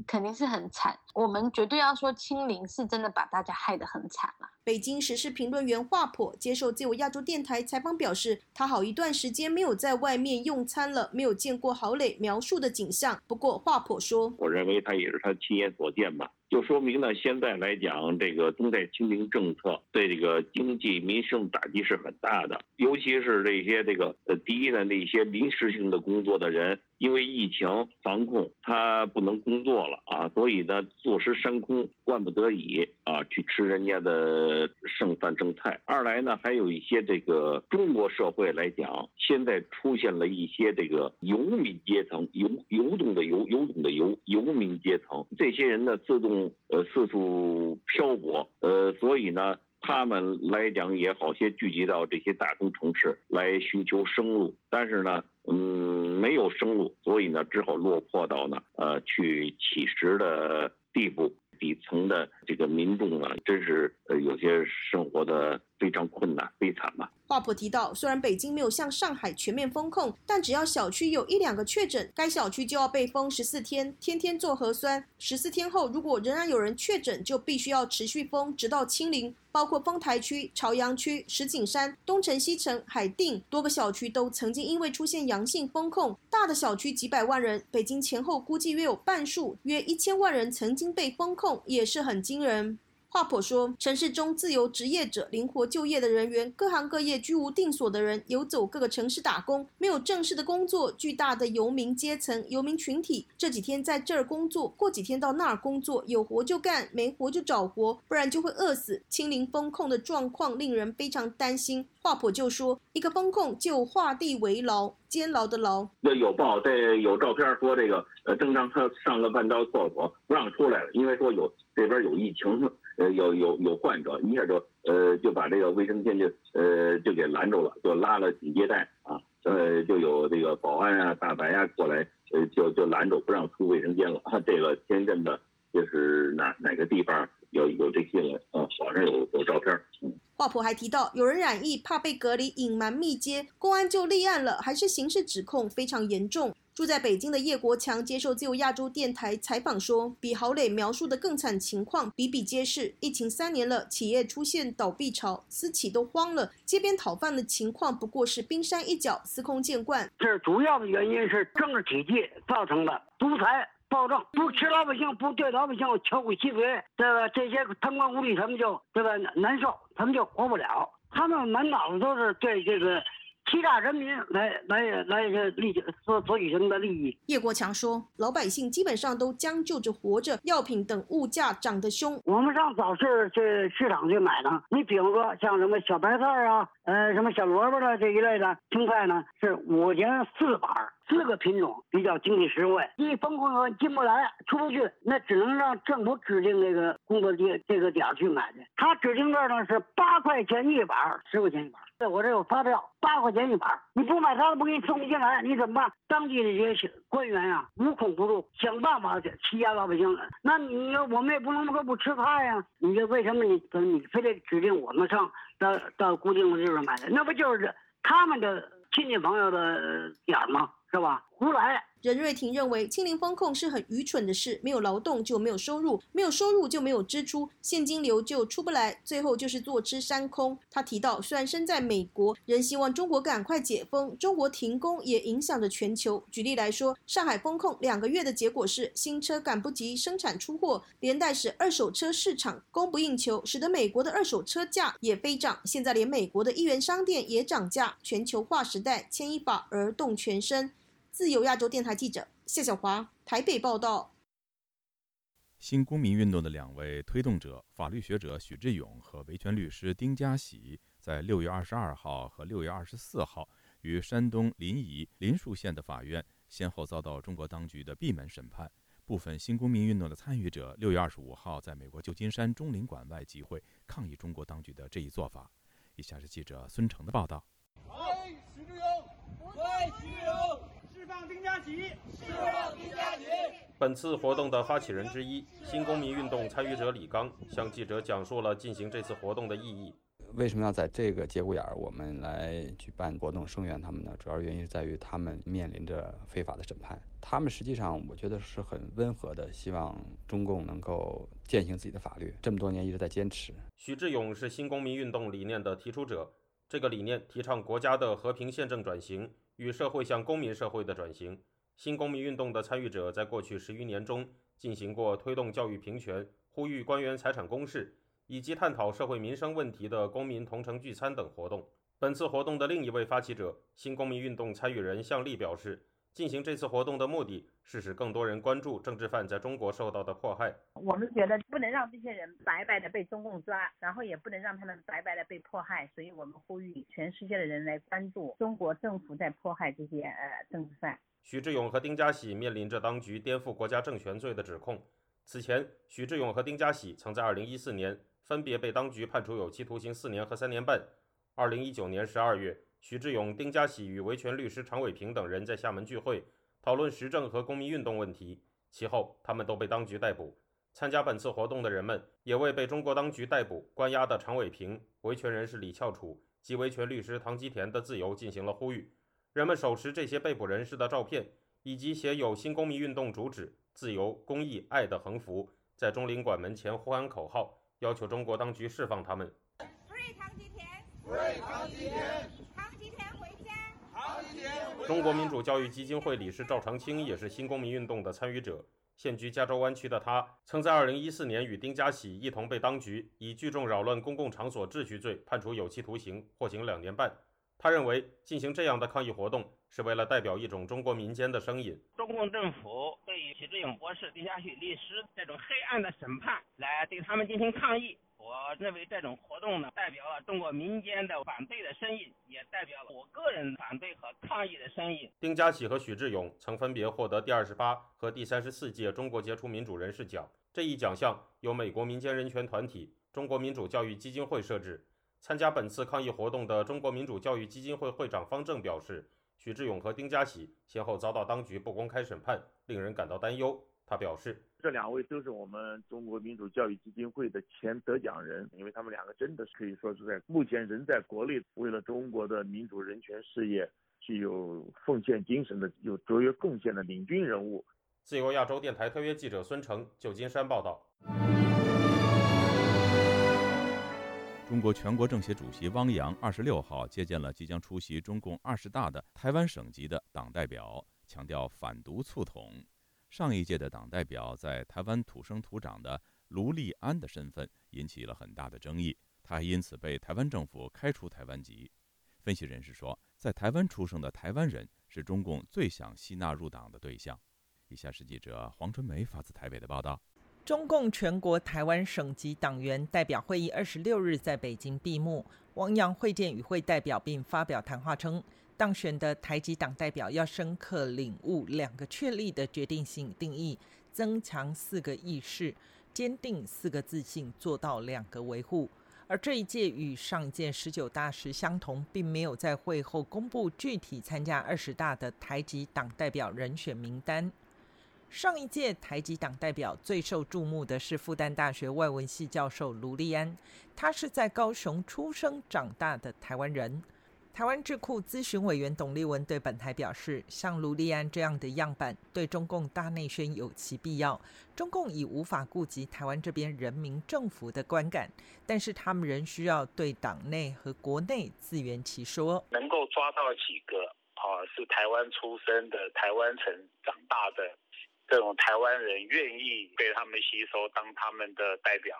肯定是很惨。我们绝对要说清零是真的把大家害得很惨了。北京时事评论员华普接受自由亚洲电台采访表示，他好一段时间没有在外面用餐了，没有见过郝磊描述的景象。不过华普说，我认为他也是他亲眼所见吧。就说明呢，现在来讲，这个动态清零政策对这个经济民生打击是很大的，尤其是这些这个呃，第一呢，那些临时性的工作的人，因为疫情防控，他不能工作了啊，所以呢，坐吃山空，万不得已啊，去吃人家的剩饭剩菜。二来呢，还有一些这个中国社会来讲，现在出现了一些这个游民阶层，游游动的游，游动的游，游民阶层，这些人呢，自动。呃，四处漂泊，呃，所以呢，他们来讲也好些聚集到这些大中城市来寻求生路，但是呢，嗯，没有生路，所以呢，只好落魄到呢，呃，去乞食的地步。底层的这个民众啊，真是呃，有些生活的非常困难、悲惨吧。华普提到，虽然北京没有像上海全面封控，但只要小区有一两个确诊，该小区就要被封十四天，天天做核酸。十四天后，如果仍然有人确诊，就必须要持续封，直到清零。包括丰台区、朝阳区、石景山、东城、西城、海淀多个小区都曾经因为出现阳性封控，大的小区几百万人，北京前后估计约有半数，约一千万人曾经被封控，也是很惊人。华普说，城市中自由职业者、灵活就业的人员、各行各业居无定所的人，游走各个城市打工，没有正式的工作，巨大的游民阶层、游民群体，这几天在这儿工作，过几天到那儿工作，有活就干，没活就找活，不然就会饿死。清零风控的状况令人非常担心。华普就说，一个风控就画地为牢，监牢的牢。那有报，这有照片说这个，呃，正当他上个半道厕所不让出来了，因为说有这边有疫情。呃，有有有患者，一下就呃就把这个卫生间就呃就给拦住了，就拉了警戒带啊，呃就有这个保安啊、大白啊过来，呃就就拦住不让出卫生间了。这个天津的，就是哪哪个地方有有这些人啊，网上有有照片。华普还提到，有人染疫怕被隔离，隐瞒密接，公安就立案了，还是刑事指控非常严重。住在北京的叶国强接受自由亚洲电台采访说：“比郝磊描述的更惨情况比比皆是。疫情三年了，企业出现倒闭潮，私企都慌了。街边讨饭的情况不过是冰山一角，司空见惯。这主要的原因是政治体系造成的独裁保证，不吃老百姓，不对老百姓敲骨吸髓，对吧？这些贪官污吏他们就对吧难受，他们就活不了。他们满脑子都是对这个。”欺诈人民来来来利所所举行的利益。叶国强说：“老百姓基本上都将就着活着，药品等物价涨得凶。我们上早市去市场去买呢，你比如说像什么小白菜啊，呃，什么小萝卜的这一类的青菜呢，是五钱四板四个品种比较经济实惠。一封控进不来、出不去，那只能让政府指定这个工作地这个点去买去。他指定这儿呢是八块钱一板，十块钱一板。在我这有发票，八块钱一板，你不买他都不给你送进来，你怎么办？当地的这些官员呀，无孔不入，想办法欺压老百姓。那你我们也不能说不吃菜呀，你这为什么你你非得指定我们上到到固定的地方买的？那不就是他们的亲戚朋友的点吗？是吧？胡来。任瑞婷认为，清零风控是很愚蠢的事，没有劳动就没有收入，没有收入就没有支出，现金流就出不来，最后就是坐吃山空。他提到，虽然身在美国，仍希望中国赶快解封。中国停工也影响着全球。举例来说，上海封控两个月的结果是新车赶不及生产出货，连带使二手车市场供不应求，使得美国的二手车价也飞涨。现在连美国的一元商店也涨价。全球化时代，牵一发而动全身。自由亚洲电台记者谢小华台北报道。新公民运动的两位推动者，法律学者许志勇和维权律师丁家喜，在六月二十二号和六月二十四号，于山东临沂临沭县的法院先后遭到中国当局的闭门审判。部分新公民运动的参与者，六月二十五号在美国旧金山中领馆外集会，抗议中国当局的这一做法。以下是记者孙成的报道。许志勇，许志勇。丁家喜！释放丁家喜！本次活动的发起人之一、新公民运动参与者李刚向记者讲述了进行这次活动的意义。为什么要在这个节骨眼儿我们来举办活动声援他们呢？主要原因是在于他们面临着非法的审判。他们实际上我觉得是很温和的，希望中共能够践行自己的法律。这么多年一直在坚持。许志勇是新公民运动理念的提出者，这个理念提倡国家的和平宪政转型。与社会向公民社会的转型，新公民运动的参与者在过去十余年中进行过推动教育平权、呼吁官员财产公示以及探讨社会民生问题的公民同城聚餐等活动。本次活动的另一位发起者、新公民运动参与人向丽表示。进行这次活动的目的是使更多人关注政治犯在中国受到的迫害。我们觉得不能让这些人白白的被中共抓，然后也不能让他们白白的被迫害，所以我们呼吁全世界的人来关注中国政府在迫害这些呃政治犯。徐志勇和丁家喜面临着当局颠覆国家政权罪的指控。此前，徐志勇和丁家喜曾在2014年分别被当局判处有期徒刑四年和三年半。2019年12月。徐志勇、丁家喜与维权律师常伟平等人在厦门聚会，讨论时政和公民运动问题。其后，他们都被当局逮捕。参加本次活动的人们也为被中国当局逮捕、关押的常伟平、维权人士李翘楚及维权律师唐吉田的自由进行了呼吁。人们手持这些被捕人士的照片，以及写有“新公民运动主旨：自由、公益、爱”的横幅，在中领馆门前呼喊口号，要求中国当局释放他们。Free 唐吉田！Free 唐吉田！中国民主教育基金会理事赵长青也是新公民运动的参与者。现居加州湾区的他，曾在2014年与丁家喜一同被当局以聚众扰乱公共场所秩序罪判处有期徒刑，获刑两年半。他认为，进行这样的抗议活动是为了代表一种中国民间的声音。中共政府对于徐志勇博士、丁家喜律师这种黑暗的审判，来对他们进行抗议。我认为这种活动呢，代表了中国民间的反对的声音，也代表了我个人反对和抗议的声音。丁家喜和许志勇曾分别获得第二十八和第三十四届中国杰出民主人士奖。这一奖项由美国民间人权团体中国民主教育基金会设置。参加本次抗议活动的中国民主教育基金会会长方正表示，许志勇和丁家喜先后遭到当局不公开审判，令人感到担忧。他表示，这两位都是我们中国民主教育基金会的前得奖人，因为他们两个真的是可以说是在目前人在国内为了中国的民主人权事业具有奉献精神的、有卓越贡献的领军人物。自由亚洲电台特约记者孙成，旧金山报道。中国全国政协主席汪洋二十六号接见了即将出席中共二十大的台湾省级的党代表，强调反独促统。上一届的党代表在台湾土生土长的卢立安的身份引起了很大的争议，他还因此被台湾政府开除台湾籍。分析人士说，在台湾出生的台湾人是中共最想吸纳入党的对象。以下是记者黄春梅发自台北的报道：中共全国台湾省级党员代表会议二十六日在北京闭幕，汪洋会见与会代表并发表谈话称。当选的台籍党代表要深刻领悟两个确立的决定性定义，增强四个意识，坚定四个自信，做到两个维护。而这一届与上届十九大时相同，并没有在会后公布具体参加二十大的台籍党代表人选名单。上一届台籍党代表最受注目的是复旦大学外文系教授卢立安，他是在高雄出生长大的台湾人。台湾智库咨询委员董立文对本台表示，像卢利安这样的样板，对中共大内宣有其必要。中共已无法顾及台湾这边人民政府的观感，但是他们仍需要对党内和国内自圆其说。能够抓到几个啊，是台湾出生的、台湾城长大的这种台湾人，愿意被他们吸收当他们的代表。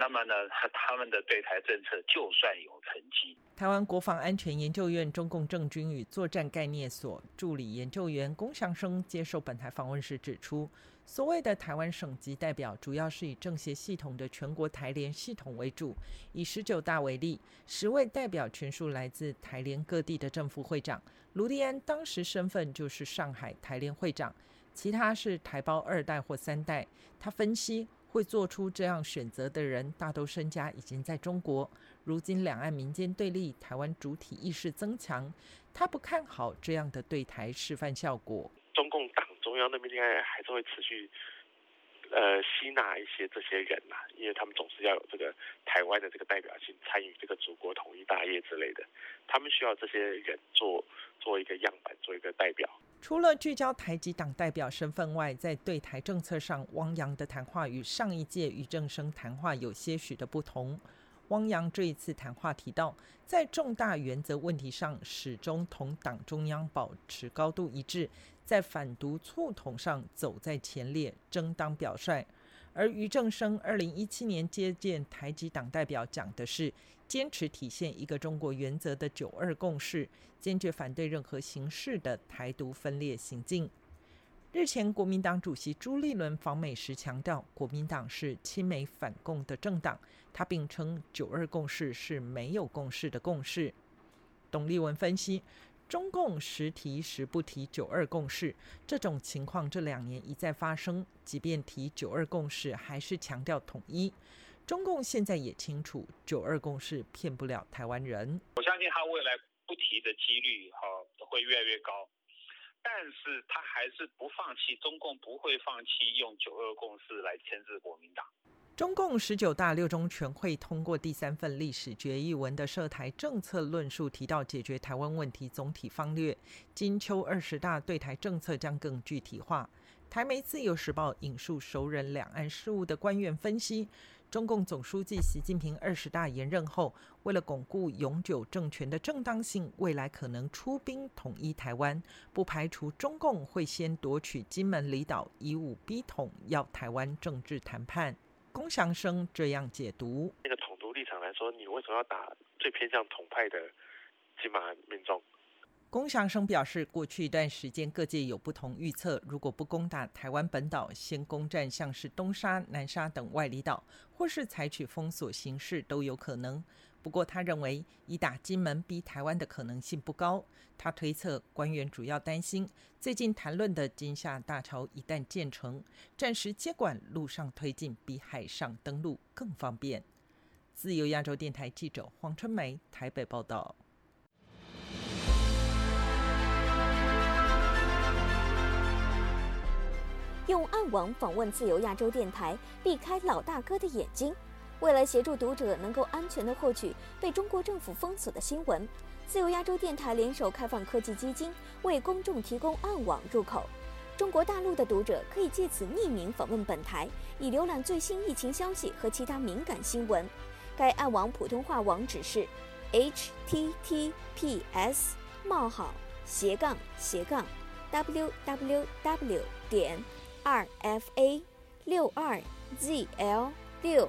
那么呢，他们的对台政策就算有成绩。台湾国防安全研究院中共政军与作战概念所助理研究员龚祥生接受本台访问时指出，所谓的台湾省级代表，主要是以政协系统的全国台联系统为主。以十九大为例，十位代表全数来自台联各地的政府会长。卢立安当时身份就是上海台联会长，其他是台胞二代或三代。他分析。会做出这样选择的人，大都身家已经在中国。如今两岸民间对立，台湾主体意识增强，他不看好这样的对台示范效果。中共党中央的命令还是会持续。呃，吸纳一些这些人呐，因为他们总是要有这个台湾的这个代表性，参与这个祖国统一大业之类的，他们需要这些人做做一个样板，做一个代表。除了聚焦台籍党代表身份外，在对台政策上，汪洋的谈话与上一届俞正生谈话有些许的不同。汪洋这一次谈话提到，在重大原则问题上，始终同党中央保持高度一致。在反独促统上走在前列，争当表率。而于正生二零一七年接见台籍党代表，讲的是坚持体现一个中国原则的九二共识，坚决反对任何形式的台独分裂行径。日前，国民党主席朱立伦访美时强调，国民党是亲美反共的政党。他并称九二共识是没有共识的共识。董立文分析。中共时提时不提“九二共识”这种情况，这两年一再发生。即便提“九二共识”，还是强调统一。中共现在也清楚，“九二共识”骗不了台湾人。我相信他未来不提的几率哈会越来越高，但是他还是不放弃，中共不会放弃用“九二共识”来牵制国民党。中共十九大六中全会通过第三份历史决议文的涉台政策论述，提到解决台湾问题总体方略。金秋二十大对台政策将更具体化。台媒自由时报引述熟人两岸事务的官员分析，中共总书记习近平二十大延任后，为了巩固永久政权的正当性，未来可能出兵统一台湾，不排除中共会先夺取金门离岛，以武逼统，要台湾政治谈判。龚祥生这样解读：那个统独立场来说，你为什么要打最偏向统派的金马民众？龚祥生表示，过去一段时间各界有不同预测，如果不攻打台湾本岛，先攻占像是东沙、南沙等外离岛，或是采取封锁形式都有可能。不过，他认为以打金门逼台湾的可能性不高。他推测，官员主要担心最近谈论的金厦大桥一旦建成，暂时接管陆上推进，比海上登陆更方便。自由亚洲电台记者黄春梅台北报道。用暗网访问自由亚洲电台，避开老大哥的眼睛。为了协助读者能够安全地获取被中国政府封锁的新闻，自由亚洲电台联手开放科技基金为公众提供暗网入口。中国大陆的读者可以借此匿名访问本台，以浏览最新疫情消息和其他敏感新闻。该暗网普通话网址是 h t t p s 冒号斜杠斜杠 w w w 点 r f a 六二 z l 六。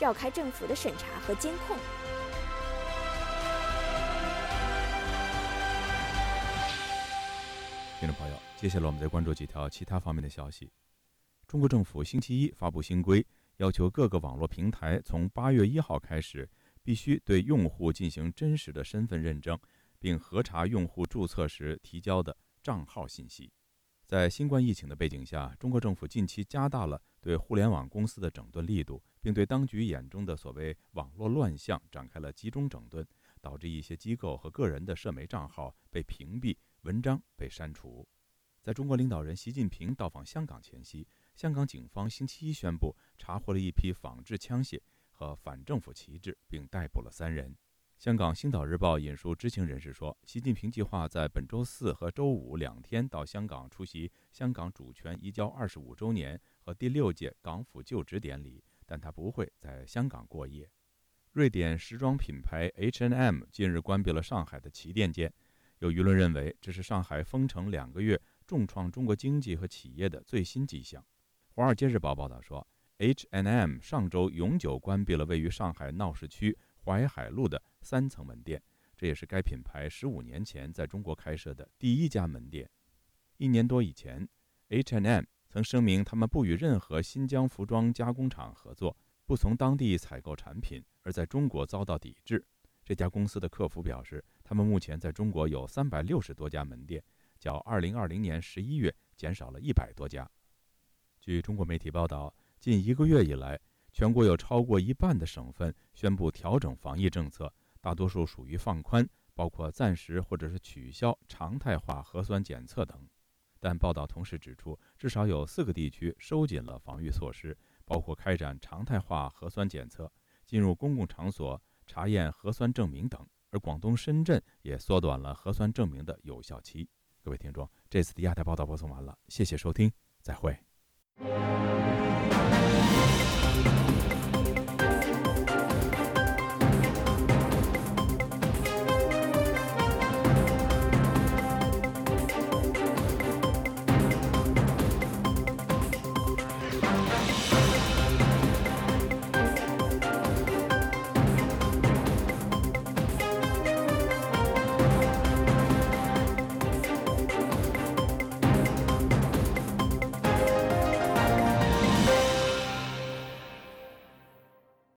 绕开政府的审查和监控。听众朋友，接下来我们再关注几条其他方面的消息。中国政府星期一发布新规，要求各个网络平台从八月一号开始，必须对用户进行真实的身份认证，并核查用户注册时提交的账号信息。在新冠疫情的背景下，中国政府近期加大了对互联网公司的整顿力度，并对当局眼中的所谓网络乱象展开了集中整顿，导致一些机构和个人的社媒账号被屏蔽。文章被删除。在中国领导人习近平到访香港前夕，香港警方星期一宣布查获了一批仿制枪械和反政府旗帜，并逮捕了三人。香港《星岛日报》引述知情人士说，习近平计划在本周四和周五两天到香港出席香港主权移交二十五周年和第六届港府就职典礼，但他不会在香港过夜。瑞典时装品牌 H&M 近日关闭了上海的旗舰店。有舆论认为，这是上海封城两个月重创中国经济和企业的最新迹象。《华尔街日报》报道说，H&M 上周永久关闭了位于上海闹市区淮海路的三层门店，这也是该品牌十五年前在中国开设的第一家门店。一年多以前，H&M 曾声明他们不与任何新疆服装加工厂合作，不从当地采购产品，而在中国遭到抵制。这家公司的客服表示。他们目前在中国有三百六十多家门店，较二零二零年十一月减少了一百多家。据中国媒体报道，近一个月以来，全国有超过一半的省份宣布调整防疫政策，大多数属于放宽，包括暂时或者是取消常态化核酸检测等。但报道同时指出，至少有四个地区收紧了防御措施，包括开展常态化核酸检测、进入公共场所查验核酸证明等。而广东深圳也缩短了核酸证明的有效期。各位听众，这次的亚太报道播送完了，谢谢收听，再会。